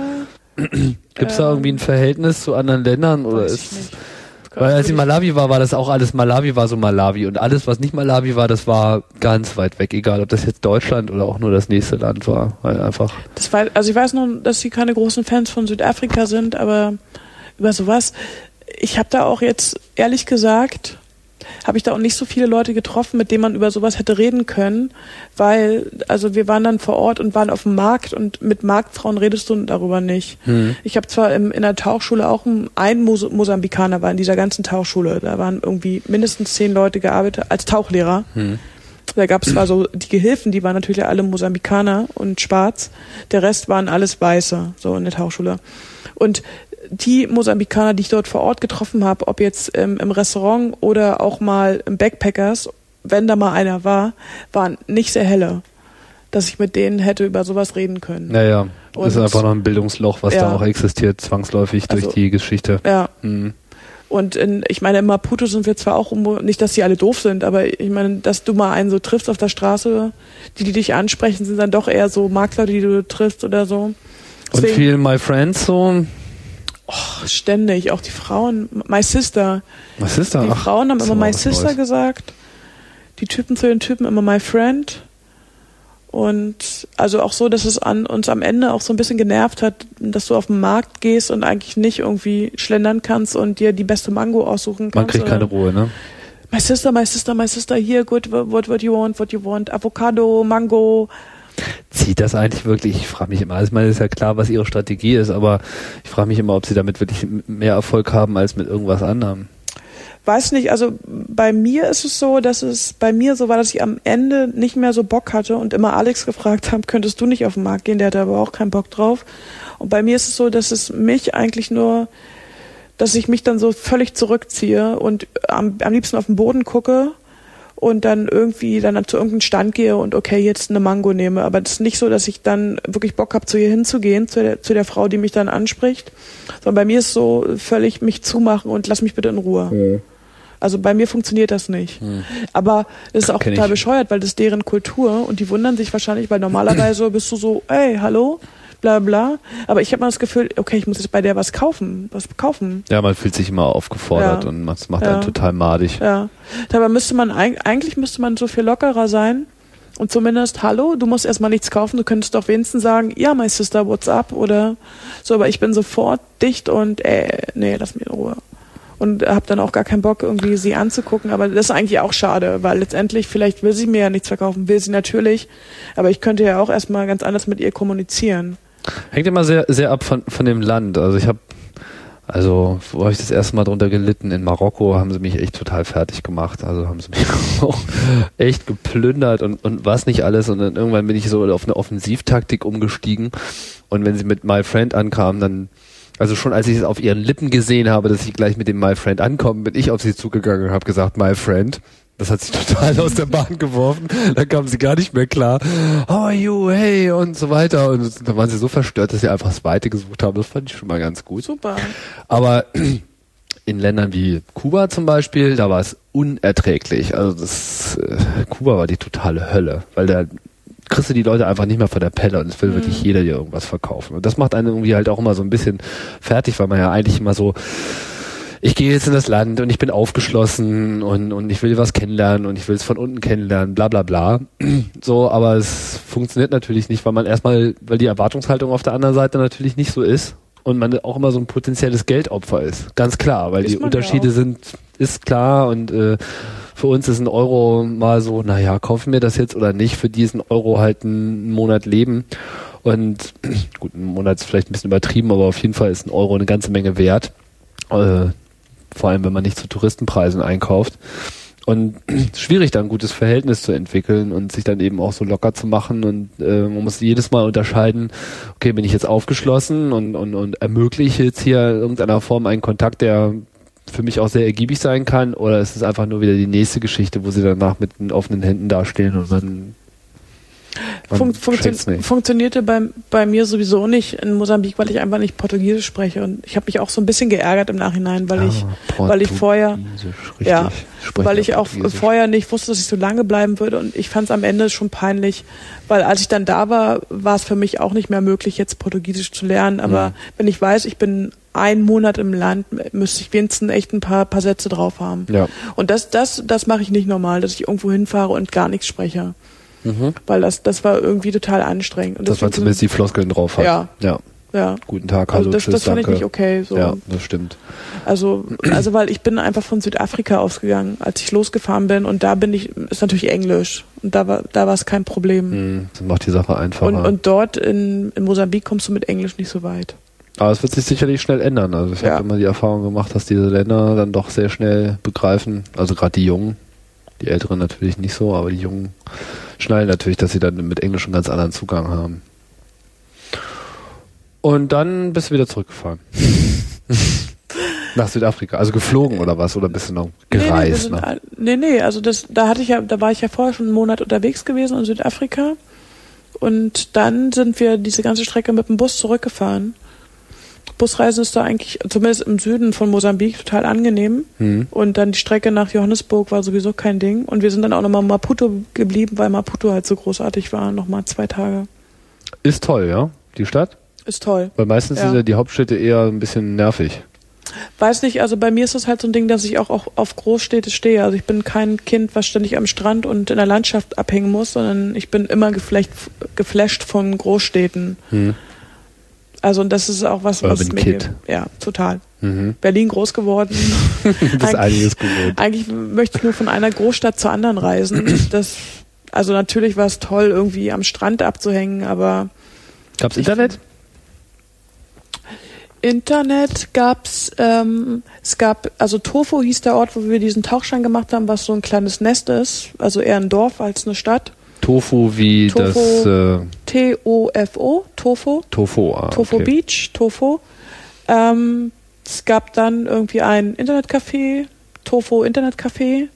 Gibt es da ähm, irgendwie ein Verhältnis zu anderen Ländern oder ist weil als ich in Malawi war, war das auch alles Malawi war so Malawi und alles was nicht Malawi war, das war ganz weit weg, egal ob das jetzt Deutschland oder auch nur das nächste Land war, weil einfach Das war, also ich weiß noch, dass sie keine großen Fans von Südafrika sind, aber über sowas, ich habe da auch jetzt ehrlich gesagt, habe ich da auch nicht so viele Leute getroffen, mit denen man über sowas hätte reden können, weil, also wir waren dann vor Ort und waren auf dem Markt und mit Marktfrauen redest du darüber nicht. hm. Ich habe zwar im, in der Tauchschule auch ein, ein Mos Mosambikaner war in dieser ganzen Tauchschule, da waren irgendwie mindestens zehn Leute gearbeitet als Tauchlehrer. Hm. Da gab es zwar so die Gehilfen, die waren natürlich alle Mosambikaner und schwarz. Der Rest waren alles Weiße, so in der Tauchschule. Und die Mosambikaner, die ich dort vor Ort getroffen habe, ob jetzt ähm, im Restaurant oder auch mal im Backpackers, wenn da mal einer war, waren nicht sehr helle, dass ich mit denen hätte über sowas reden können. Naja, Und- ist einfach noch ein Bildungsloch, was Ja. da auch existiert, zwangsläufig durch Also- die Geschichte. Ja, Hm. und in, ich meine, in Maputo sind wir zwar auch, nicht, dass die alle doof sind, aber ich meine, dass du mal einen so triffst auf der Straße, die, die dich ansprechen, sind dann doch eher so Makler, die du triffst oder so. Und viel My Friends so, Oh, ständig, auch die Frauen. My Sister. My Sister? Die Ach, Frauen haben immer My Sister Neues. gesagt. Die Typen zu den Typen immer My Friend. Und also auch so, dass es an uns am Ende auch so ein bisschen genervt hat, dass du auf den Markt gehst und eigentlich nicht irgendwie schlendern kannst und dir die beste Mango aussuchen kannst. Man kriegt keine Ruhe, ne? My sister, my sister, my sister, here, good, what, what you want, what you want, Avocado, Mango. Zieht das eigentlich wirklich? Ich frage mich immer. Also ich meine, ist ja klar, was ihre Strategie ist, aber ich frage mich immer, ob sie damit wirklich mehr Erfolg haben als mit irgendwas anderem. Weiß nicht, also bei mir ist es so, dass es bei mir so war, dass ich am Ende nicht mehr so Bock hatte und immer Alex gefragt habe, könntest du nicht auf den Markt gehen? Der hatte aber auch keinen Bock drauf. Und bei mir ist es so, dass es mich eigentlich nur, dass ich mich dann so völlig zurückziehe und am, am liebsten auf den Boden gucke und dann irgendwie dann zu irgendeinem Stand gehe und okay, jetzt eine Mango nehme. Aber das ist nicht so, dass ich dann wirklich Bock habe, zu ihr hinzugehen, zu der, zu der Frau, die mich dann anspricht. Sondern bei mir ist so völlig mich zumachen und lass mich bitte in Ruhe. Also bei mir funktioniert das nicht. Aber es ist auch Kenn total ich. bescheuert, weil das ist deren Kultur und die wundern sich wahrscheinlich, weil normalerweise bist du so, ey, hallo, bla bla. Aber ich habe mal das Gefühl, okay, ich muss jetzt bei der was kaufen, was kaufen. Ja, man fühlt sich immer aufgefordert Ja. und das macht Ja. einen total madig. Ja. Dabei müsste man eig- eigentlich müsste man so viel lockerer sein. Und zumindest, hallo, du musst erstmal nichts kaufen, du könntest doch wenigstens sagen, ja, my sister, what's up? Oder so, aber ich bin sofort dicht und äh, nee, lass mich in Ruhe. Und habe dann auch gar keinen Bock, irgendwie sie anzugucken. Aber das ist eigentlich auch schade, weil letztendlich, vielleicht will sie mir ja nichts verkaufen, will sie natürlich. Aber ich könnte ja auch erstmal ganz anders mit ihr kommunizieren. Hängt immer sehr, sehr ab von, von dem Land. Also ich habe, also wo habe ich das erste Mal drunter gelitten? In Marokko haben sie mich echt total fertig gemacht. Also haben sie mich auch echt geplündert und, und was nicht alles. Und dann irgendwann bin ich so auf eine Offensivtaktik umgestiegen. Und wenn sie mit My Friend ankamen, dann also schon als ich es auf ihren Lippen gesehen habe, dass sie gleich mit dem My Friend ankommen, bin ich auf sie zugegangen und habe gesagt, My Friend. Das hat sich total aus der Bahn geworfen. Da kamen sie gar nicht mehr klar. How are you? Hey und so weiter. Und da waren sie so verstört, dass sie einfach das Weite gesucht haben. Das fand ich schon mal ganz gut. Super. Aber in Ländern wie Kuba zum Beispiel, da war es unerträglich. Also das äh, Kuba war die totale Hölle, weil da kriegst du die Leute einfach nicht mehr von der Pelle und es will wirklich jeder dir irgendwas verkaufen. Und das macht einen irgendwie halt auch immer so ein bisschen fertig, weil man ja eigentlich immer so ich gehe jetzt in das Land und ich bin aufgeschlossen und, und ich will was kennenlernen und ich will es von unten kennenlernen, bla bla bla. So, aber es funktioniert natürlich nicht, weil man erstmal, weil die Erwartungshaltung auf der anderen Seite natürlich nicht so ist und man auch immer so ein potenzielles Geldopfer ist. Ganz klar, weil Ist die ja Unterschiede auch. sind, ist klar und äh, für uns ist ein Euro mal so, naja, kaufen wir das jetzt oder nicht, für diesen Euro halt einen Monat leben. Und gut, ein Monat ist vielleicht ein bisschen übertrieben, aber auf jeden Fall ist ein Euro eine ganze Menge wert. Äh, vor allem, wenn man nicht zu Touristenpreisen einkauft. Und schwierig, da ein gutes Verhältnis zu entwickeln und sich dann eben auch so locker zu machen. Und äh, man muss jedes Mal unterscheiden, okay, bin ich jetzt aufgeschlossen und, und, und ermögliche jetzt hier in irgendeiner Form einen Kontakt, der für mich auch sehr ergiebig sein kann, oder ist es einfach nur wieder die nächste Geschichte, wo sie danach mit offenen Händen dastehen und man, checkt's funktio funktionierte bei, bei mir sowieso nicht in Mosambik, weil ich einfach nicht Portugiesisch spreche. Und ich habe mich auch so ein bisschen geärgert im Nachhinein, weil ich, Ah, weil ich vorher, ja, weil ich auch vorher nicht wusste, dass ich so lange bleiben würde. Und ich fand es am Ende schon peinlich, weil als ich dann da war, war es für mich auch nicht mehr möglich, jetzt Portugiesisch zu lernen. Aber Mhm. wenn ich weiß, ich bin einen Monat im Land, müsste ich wenigstens echt ein paar, paar Sätze drauf haben. Ja. Und das, das, das mache ich nicht normal, dass ich irgendwo hinfahre und gar nichts spreche. Mhm. Weil das, das war irgendwie total anstrengend. Und Dass man deswegen- zumindest die Floskeln drauf hat. Ja. Ja. ja. Guten Tag, hallo, Also das, tschüss, das fand ich danke. nicht okay. So. Ja, das stimmt. Also, also weil ich bin einfach von Südafrika ausgegangen, als ich losgefahren bin und da bin ich, ist natürlich Englisch und da war, da war es kein Problem. Hm, Das macht die Sache einfacher. Und, und dort in, in Mosambik kommst du mit Englisch nicht so weit. Aber es wird sich sicherlich schnell ändern. Also ich Ja. habe immer die Erfahrung gemacht, dass diese Länder dann doch sehr schnell begreifen, also gerade die Jungen, die Älteren natürlich nicht so, aber die Jungen schnallen natürlich, dass sie dann mit Englisch einen ganz anderen Zugang haben. Und dann bist du wieder zurückgefahren. Nach Südafrika. Also geflogen oder was? Oder bist du noch nee, nee, gereist? sind, ne? nee, nee, also das, da hatte ich ja, da war ich ja vorher schon einen Monat unterwegs gewesen in Südafrika und dann sind wir diese ganze Strecke mit dem Bus zurückgefahren. Busreisen ist da eigentlich, zumindest im Süden von Mosambik, total angenehm. Hm. Und dann die Strecke nach Johannesburg war sowieso kein Ding. Und wir sind dann auch nochmal in Maputo geblieben, weil Maputo halt so großartig war. Nochmal zwei Tage. Ist toll, ja? Die Stadt? Ist toll. Weil meistens Ja. sind ja die Hauptstädte eher ein bisschen nervig. Weiß nicht, also bei mir ist das halt so ein Ding, dass ich auch, auch auf Großstädte stehe. Also ich bin kein Kind, was ständig am Strand und in der Landschaft abhängen muss, sondern ich bin immer geflecht, geflasht von Großstädten. Hm. Also und das ist auch was, was Urban mir Kid. ja total. Mhm. Berlin groß geworden. Eig- einiges gewohnt. Eigentlich möchte ich nur von einer Großstadt zur anderen reisen. Das, also natürlich war es toll, irgendwie am Strand abzuhängen, aber Gab's Internet? Internet gab's, ähm, es gab, also Tofu hieß der Ort, wo wir diesen Tauchschein gemacht haben, was so ein kleines Nest ist, also eher ein Dorf als eine Stadt. Tofu wie Tofu. das äh, T-O-F-O, Tofu, Tofu. Ah, Tofu okay. Beach, Tofu. Ähm, es gab dann irgendwie ein Internetcafé, Tofu Internetcafé,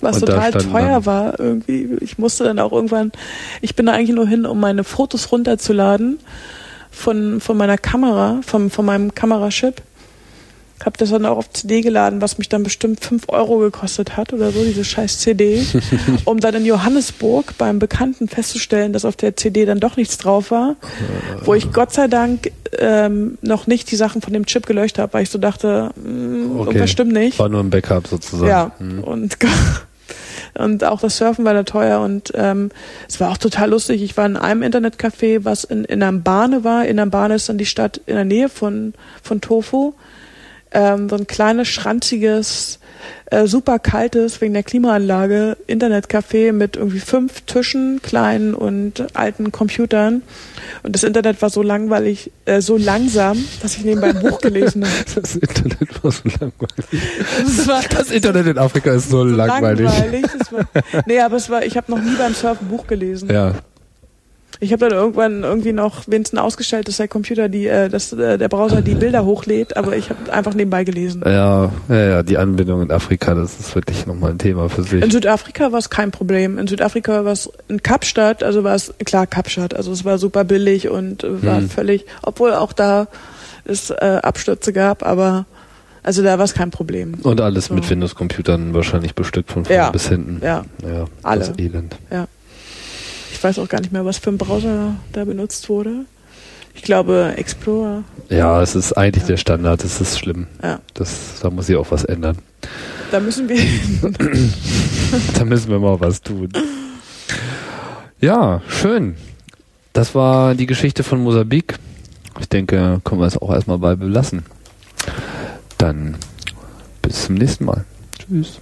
was Und total teuer war irgendwie. Ich musste dann auch irgendwann, ich bin da eigentlich nur hin, um meine Fotos runterzuladen von, von meiner Kamera, von, von meinem Kamerachip. Hab das dann auch auf CD geladen, was mich dann bestimmt 5 Euro gekostet hat oder so, diese scheiß CD. um dann in Johannesburg beim Bekannten festzustellen, dass auf der CD dann doch nichts drauf war. Wo ich Gott sei Dank ähm, noch nicht die Sachen von dem Chip gelöscht habe, weil ich so dachte, mh, Okay. irgendwas stimmt nicht. War nur ein Backup sozusagen. Ja, Hm. und, und auch das Surfen war da teuer und ähm, es war auch total lustig. Ich war in einem Internetcafé, was in, in Ambane war. In Ambane ist dann die Stadt in der Nähe von, von Tofu. Ähm, so ein kleines, schranziges, äh, super kaltes, wegen der Klimaanlage, Internetcafé mit irgendwie fünf Tischen, kleinen und alten Computern. Und das Internet war so langweilig, äh, so langsam, dass ich nebenbei ein Buch gelesen habe. Das Internet war so langweilig. Das war Das Internet in Afrika ist so, langweilig. Das war, nee, aber es war, ich habe noch nie beim Surfen Buch gelesen. Ja. Ich habe dann irgendwann irgendwie noch wenigstens ausgestellt, dass der Computer die, äh, dass äh, der Browser die Bilder hochlädt, aber ich habe einfach nebenbei gelesen. Ja, ja, ja, die Anbindung in Afrika, das ist wirklich nochmal ein Thema für sich. In Südafrika war es kein Problem. In Südafrika war es in Kapstadt, also war es klar Kapstadt, also es war super billig und war Hm. völlig, obwohl auch da es äh, Abstürze gab, aber also da war es kein Problem. Und alles mit So. Windows-Computern wahrscheinlich bestückt von vorne Ja. bis hinten. Ja, Ja, Alle. das Elend. Ich weiß auch gar nicht mehr, was für ein Browser da benutzt wurde. Ich glaube Explorer. Ja, es ist eigentlich Ja. der Standard, das ist schlimm. Ja. Das, da muss ich auch was ändern. Da müssen wir da müssen wir mal was tun. Ja, schön. Das war die Geschichte von Mosambik. Ich denke, können wir es auch erstmal bei belassen. Dann bis zum nächsten Mal. Tschüss.